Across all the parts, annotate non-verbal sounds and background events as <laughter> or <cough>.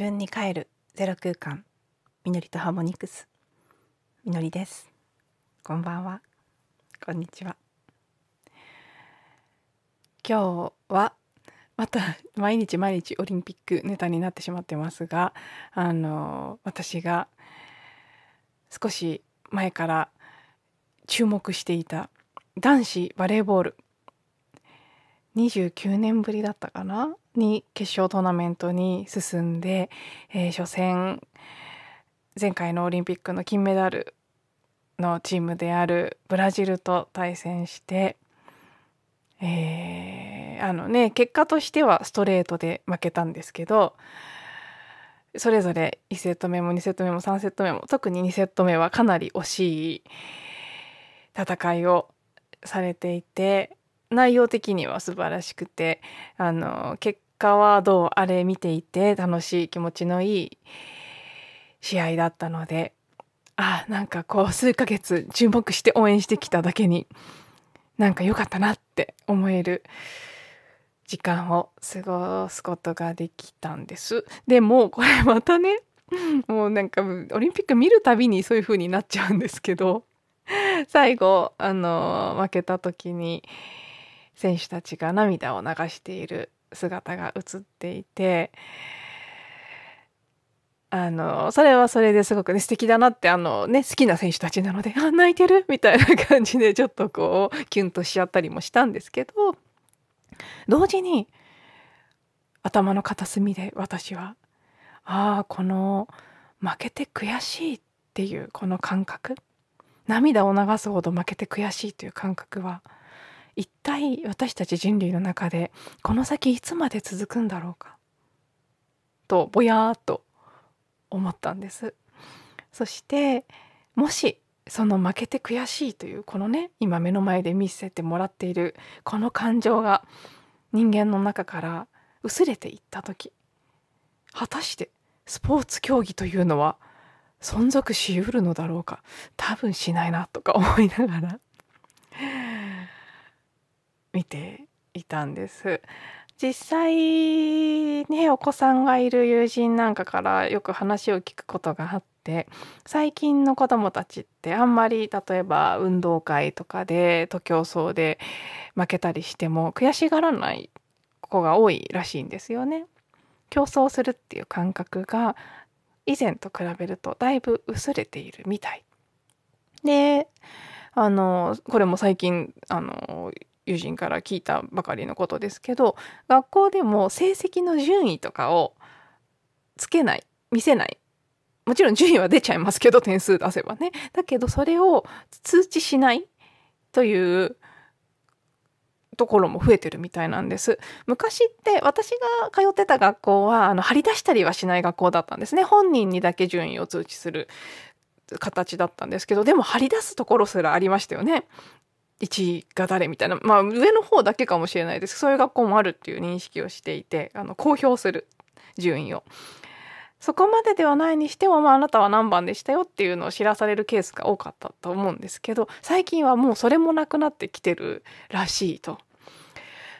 自分に帰る。ゼロ空間。みのりとハーモニクス。みのりです。こんばんは。こんにちは。今日はまた毎日毎日オリンピックネタになってしまってますがあの私が少し前から注目していた男子バレーボール。29年ぶりだったかな？に決勝トーナメントに進んで、えー、初戦前回のオリンピックの金メダルのチームであるブラジルと対戦して、えー、あのね結果としてはストレートで負けたんですけどそれぞれ1セット目も2セット目も3セット目も特に2セット目はかなり惜しい戦いをされていて内容的には素晴らしくてあの結果はどうあれ見ていて楽しい気持ちのいい試合だったのであなんかこう数ヶ月注目して応援してきただけになんか良かったなって思える時間を過ごすことができたんです。でもこれまたねもうなんかオリンピック見るたびにそういう風になっちゃうんですけど最後あの負けた時に選手たちが涙を流している姿が映っていてあのそれはそれですごくね素敵だなってあのね好きな選手たちなのであ泣いてる？みたいな感じでちょっとこうキュンとしちゃったりもしたんですけど同時に頭の片隅で私はああこの負けて悔しいっていうこの感覚涙を流すほど負けて悔しいという感覚は一体私たち人類の中でこの先いつまで続くんだろうか？とぼやーっと思ったんです。そしてもしその負けて悔しいというこのね今目の前で見せてもらっているこの感情が人間の中から薄れていった時果たしてスポーツ競技というのは存続しうるのだろうか？多分しないなとか思いながら。見ていたんです。実際ねお子さんがいる友人なんかからよく話を聞くことがあって最近の子どもたちってあんまり例えば運動会とかで徒競走で負けたりしても悔しがらない子が多いらしいんですよね。競争するっていう感覚が以前と比べるとだいぶ薄れているみたい。であのこれも最近あの友人から聞いたばかりのことですけど学校でも成績の順位とかをつけない見せない。もちろん順位は出ちゃいますけど点数出せばね。だけどそれを通知しないというところも増えてるみたいなんです。昔って私が通ってた学校はあの張り出したりはしない学校だったんですね。本人にだけ順位を通知する形だったんですけどでも張り出すところすらありましたよね。1位が誰みたいな。まあ上の方だけかもしれないです。そういう学校もあるっていう認識をしていてあの公表する順位を。そこまでではないにしても、まあ、あなたは何番でしたよっていうのを知らされるケースが多かったと思うんですけど最近はもうそれもなくなってきてるらしいと。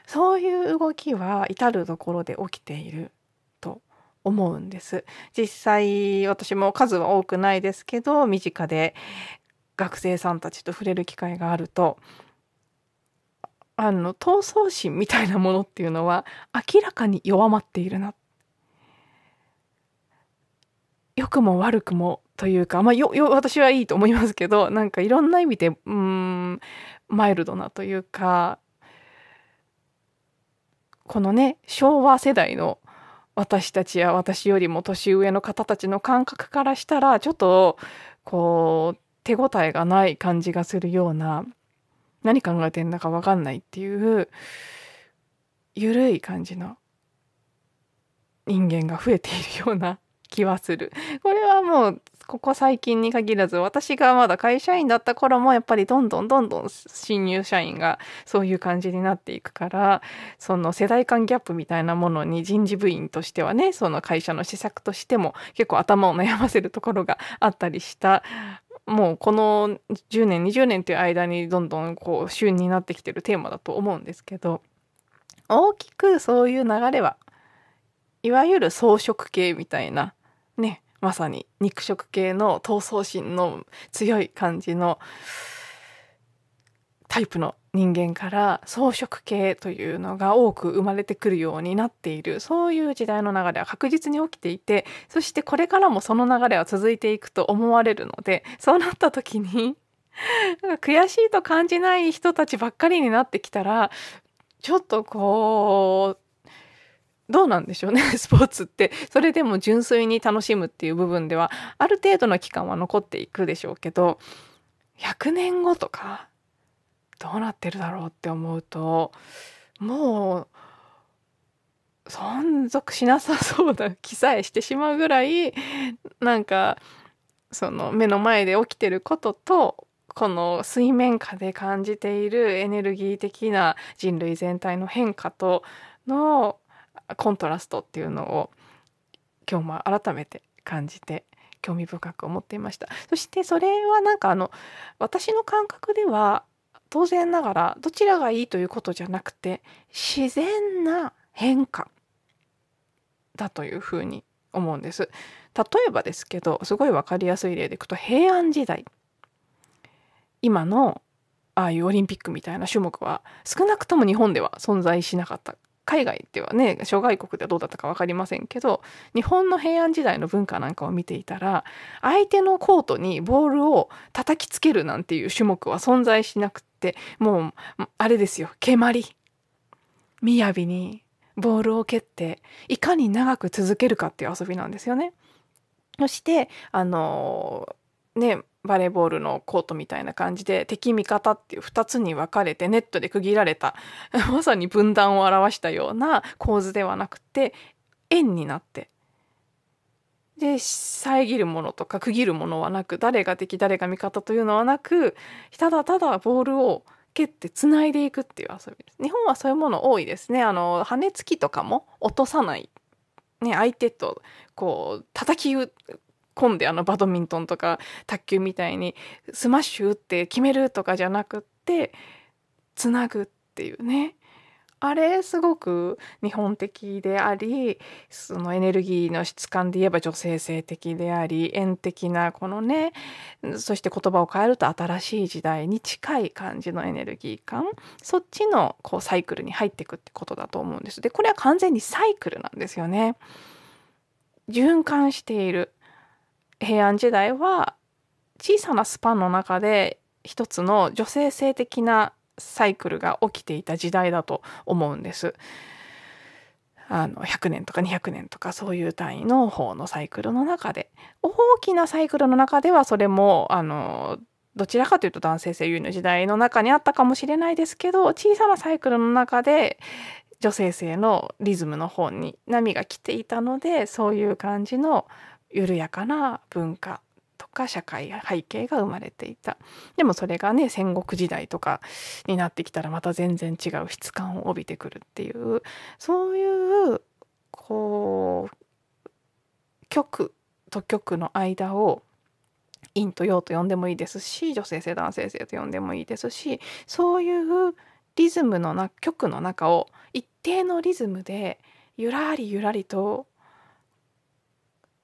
そういう動きは至る所で起きていると思うんです。実際私も数は多くないですけど身近で学生さんたちと触れる機会があるとあの闘争心みたいなものっていうのは明らかに弱まっているな。良くも悪くもというか、まあ、よよ私はいいと思いますけどなんかいろんな意味でうんマイルドなというかこのね昭和世代の私たちや私よりも年上の方たちの感覚からしたらちょっとこう手応えがない感じがするような何考えてんだか分かんないっていうゆるい感じの人間が増えているような <laughs> 気はする。これはもうここ最近に限らず私がまだ会社員だった頃もやっぱりどんどんどんどん新入社員がそういう感じになっていくからその世代間ギャップみたいなものに人事部員としてはねその会社の施策としても結構頭を悩ませるところがあったりしたもうこの10年20年という間にどんどんこう旬になってきてるテーマだと思うんですけど大きくそういう流れはいわゆる草食系みたいなねまさに肉食系の闘争心の強い感じのタイプの人間から草食系というのが多く生まれてくるようになっている。そういう時代の流れは確実に起きていてそしてこれからもその流れは続いていくと思われるのでそうなった時に <laughs> 悔しいと感じない人たちばっかりになってきたらちょっとこうどうなんでしょうね <laughs> スポーツって。それでも純粋に楽しむっていう部分ではある程度の期間は残っていくでしょうけど100年後とかどうなってるだろうって思うともう存続しなさそうな気さえしてしまうぐらいなんかその目の前で起きてることとこの水面下で感じているエネルギー的な人類全体の変化とのコントラストっていうのを今日も改めて感じて興味深く思っていました。そしてそれはなんかあの私の感覚では当然ながらどちらがいいということじゃなくて自然な変化だというふうに思うんです。例えばですけどすごい分かりやすい例でいくと平安時代。今のああいうオリンピックみたいな種目は少なくとも日本では存在しなかった。海外ではね諸外国ではどうだったか分かりませんけど日本の平安時代の文化なんかを見ていたら相手のコートにボールを叩きつけるなんていう種目は存在しなくってもうあれですよ蹴鞠雅にボールを蹴っていかに長く続けるかっていう遊びなんですよね。そしてあのねバレーボールのコートみたいな感じで敵味方っていう2つに分かれてネットで区切られた <laughs> まさに分断を表したような構図ではなくて円になってで遮るものとか区切るものはなく誰が敵誰が味方というのはなくただただボールを蹴ってつないでいくっていう遊びです。日本はそういうもの多いですね。あの羽根つきとかも落とさない、ね、相手とこう叩き込んであのバドミントンとか卓球みたいにスマッシュ打って決めるとかじゃなくってつなぐっていうねあれすごく日本的でありそのエネルギーの質感で言えば女性性的であり円的なこのねそして言葉を変えると新しい時代に近い感じのエネルギー感そっちのこうサイクルに入っていくってことだと思うんです。でこれは完全にサイクルなんですよね。循環している平安時代は小さなスパンの中で一つの女性性的なサイクルが起きていた時代だと思うんです。あの100年とか200年とかそういう単位の方のサイクルの中で大きなサイクルの中ではそれもあのどちらかというと男性性優位の時代の中にあったかもしれないですけど小さなサイクルの中で女性性のリズムの方に波が来ていたのでそういう感じの緩やかな文化とか社会背景が生まれていた。でもそれがね戦国時代とかになってきたらまた全然違う質感を帯びてくるっていうそういうこう曲と曲の間を陰と陽と呼んでもいいですし女性性男性性と呼んでもいいですしそういうリズムのな曲の中を一定のリズムでゆらりゆらりと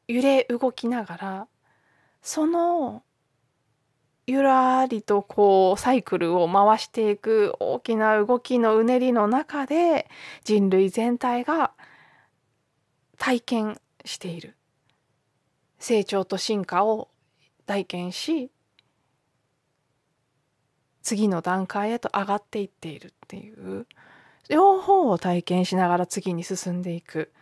揺れ動きながらそのゆらりとこうサイクルを回していく大きな動きのうねりの中で人類全体が体験している。成長と進化を体験し次の段階へと上がっていっているっていう。両方を体験しながら次に進んでいく。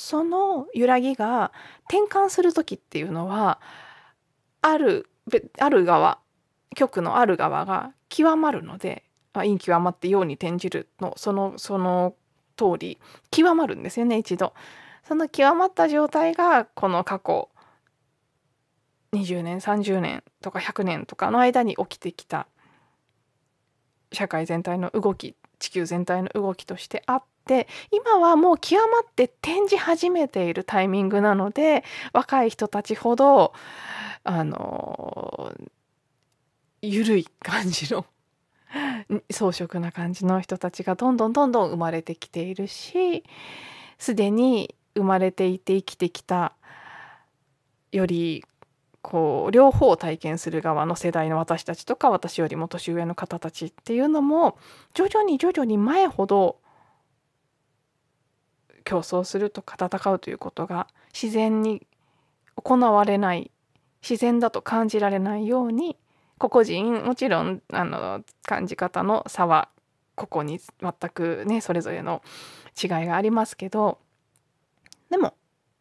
その揺らぎが転換する時っていうのはあるある側極のある側が極まるので陰極まって陽に転じるのそのその通り極まるんですよね一度。その極まった状態がこの過去20年30年とか100年とかの間に起きてきた社会全体の動き地球全体の動きとしてあっで今はもう極まって展示始めているタイミングなので若い人たちほどあの緩い感じの装飾な感じの人たちがどんどんどんどん生まれてきているしすでに生まれていて生きてきたよりこう両方を体験する側の世代の私たちとか私よりも年上の方たちっていうのも徐々に徐々に前ほど競争するとか戦うということが自然に行われない自然だと感じられないように個々人もちろんあの感じ方の差はここに全くねそれぞれの違いがありますけどでも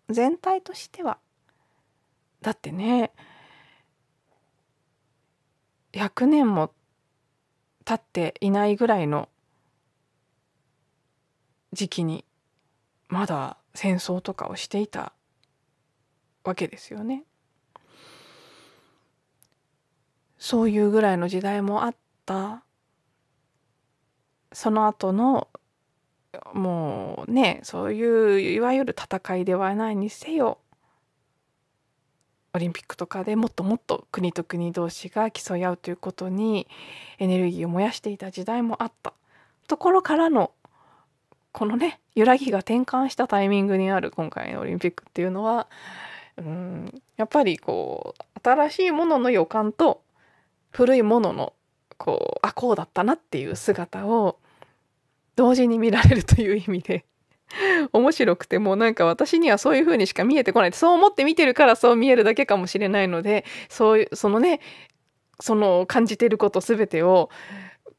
全体としてはだってね100年も経っていないぐらいの時期にまだ戦争とかをしていたわけですよね。そういうぐらいの時代もあったその後のもうねそういういわゆる戦いではないにせよオリンピックとかでもっともっと国と国同士が競い合うということにエネルギーを燃やしていた時代もあったところからのこのね揺らぎが転換したタイミングにある今回のオリンピックっていうのはうんやっぱりこう新しいものの予感と古いもののこうあこうだったなっていう姿を同時に見られるという意味で面白くてもうなんか私にはそういう風にしか見えてこない。そう思って見てるからそう見えるだけかもしれないのでそういうそのねその感じてること全てを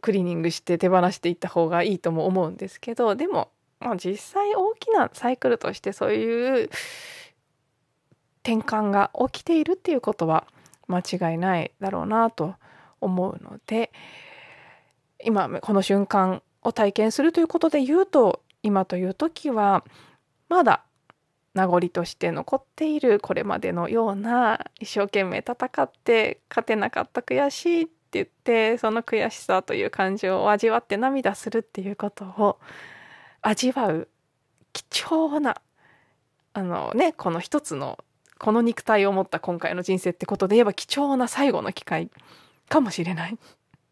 クリーニングして手放していった方がいいとも思うんですけどでも、まあ、実際大きなサイクルとしてそういう転換が起きているっていうことは間違いないだろうなと思うので今この瞬間を体験するということで言うと今という時はまだ名残として残っているこれまでのような一生懸命戦って勝てなかった悔しいって言ってその悔しさという感情を味わって涙するっていうことを味わう貴重なあのねこの一つのこの肉体を持った今回の人生ってことで言えば貴重な最後の機会かもしれない。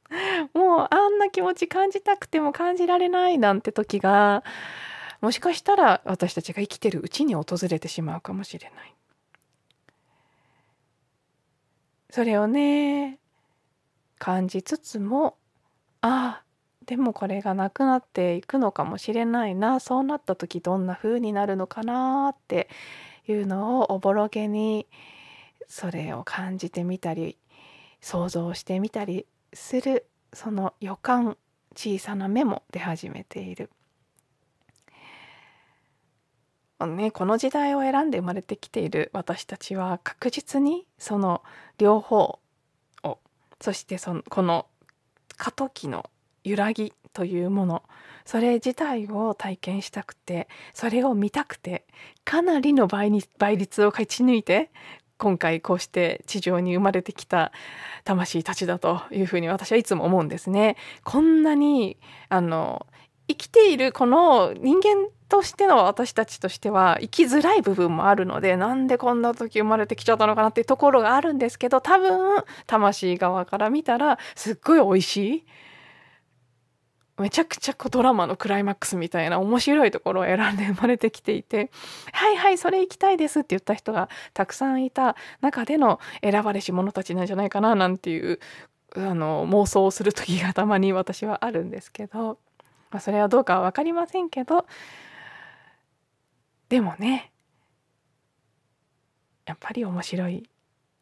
<laughs> もうあんな気持ち感じたくても感じられないなんて時がもしかしたら私たちが生きてるうちに訪れてしまうかもしれない。それをね感じつつもああでもこれがなくなっていくのかもしれないなそうなった時どんな風になるのかなっていうのをおぼろげにそれを感じてみたり想像してみたりするその予感小さな目も出始めている。ね、この時代を選んで生まれてきている私たちは確実にその両方そしてそのこの過渡期の揺らぎというものそれ自体を体験したくてそれを見たくてかなりの倍に倍率を勝ち抜いて今回こうして地上に生まれてきた魂たちだというふうに私はいつも思うんですね。こんなにあの生きているこの人間としての私たちとしては生きづらい部分もあるのでなんでこんな時生まれてきちゃったのかなっていうところがあるんですけど多分魂側から見たらすっごい美味しいめちゃくちゃドラマのクライマックスみたいな面白いところを選んで生まれてきていて「はいはいそれ行きたいです」って言った人がたくさんいた中での選ばれし者たちなんじゃないかななんていうあの妄想をする時がたまに私はあるんですけど、それはどうかは分かりませんけどでもねやっぱり面白い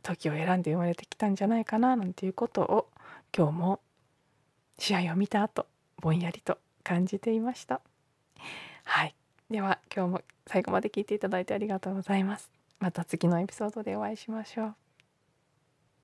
時を選んで生まれてきたんじゃないかななんていうことを今日も試合を見た後ぼんやりと感じていました。はい。では今日も最後まで聞いていただいてありがとうございます。また次のエピソードでお会いしましょう。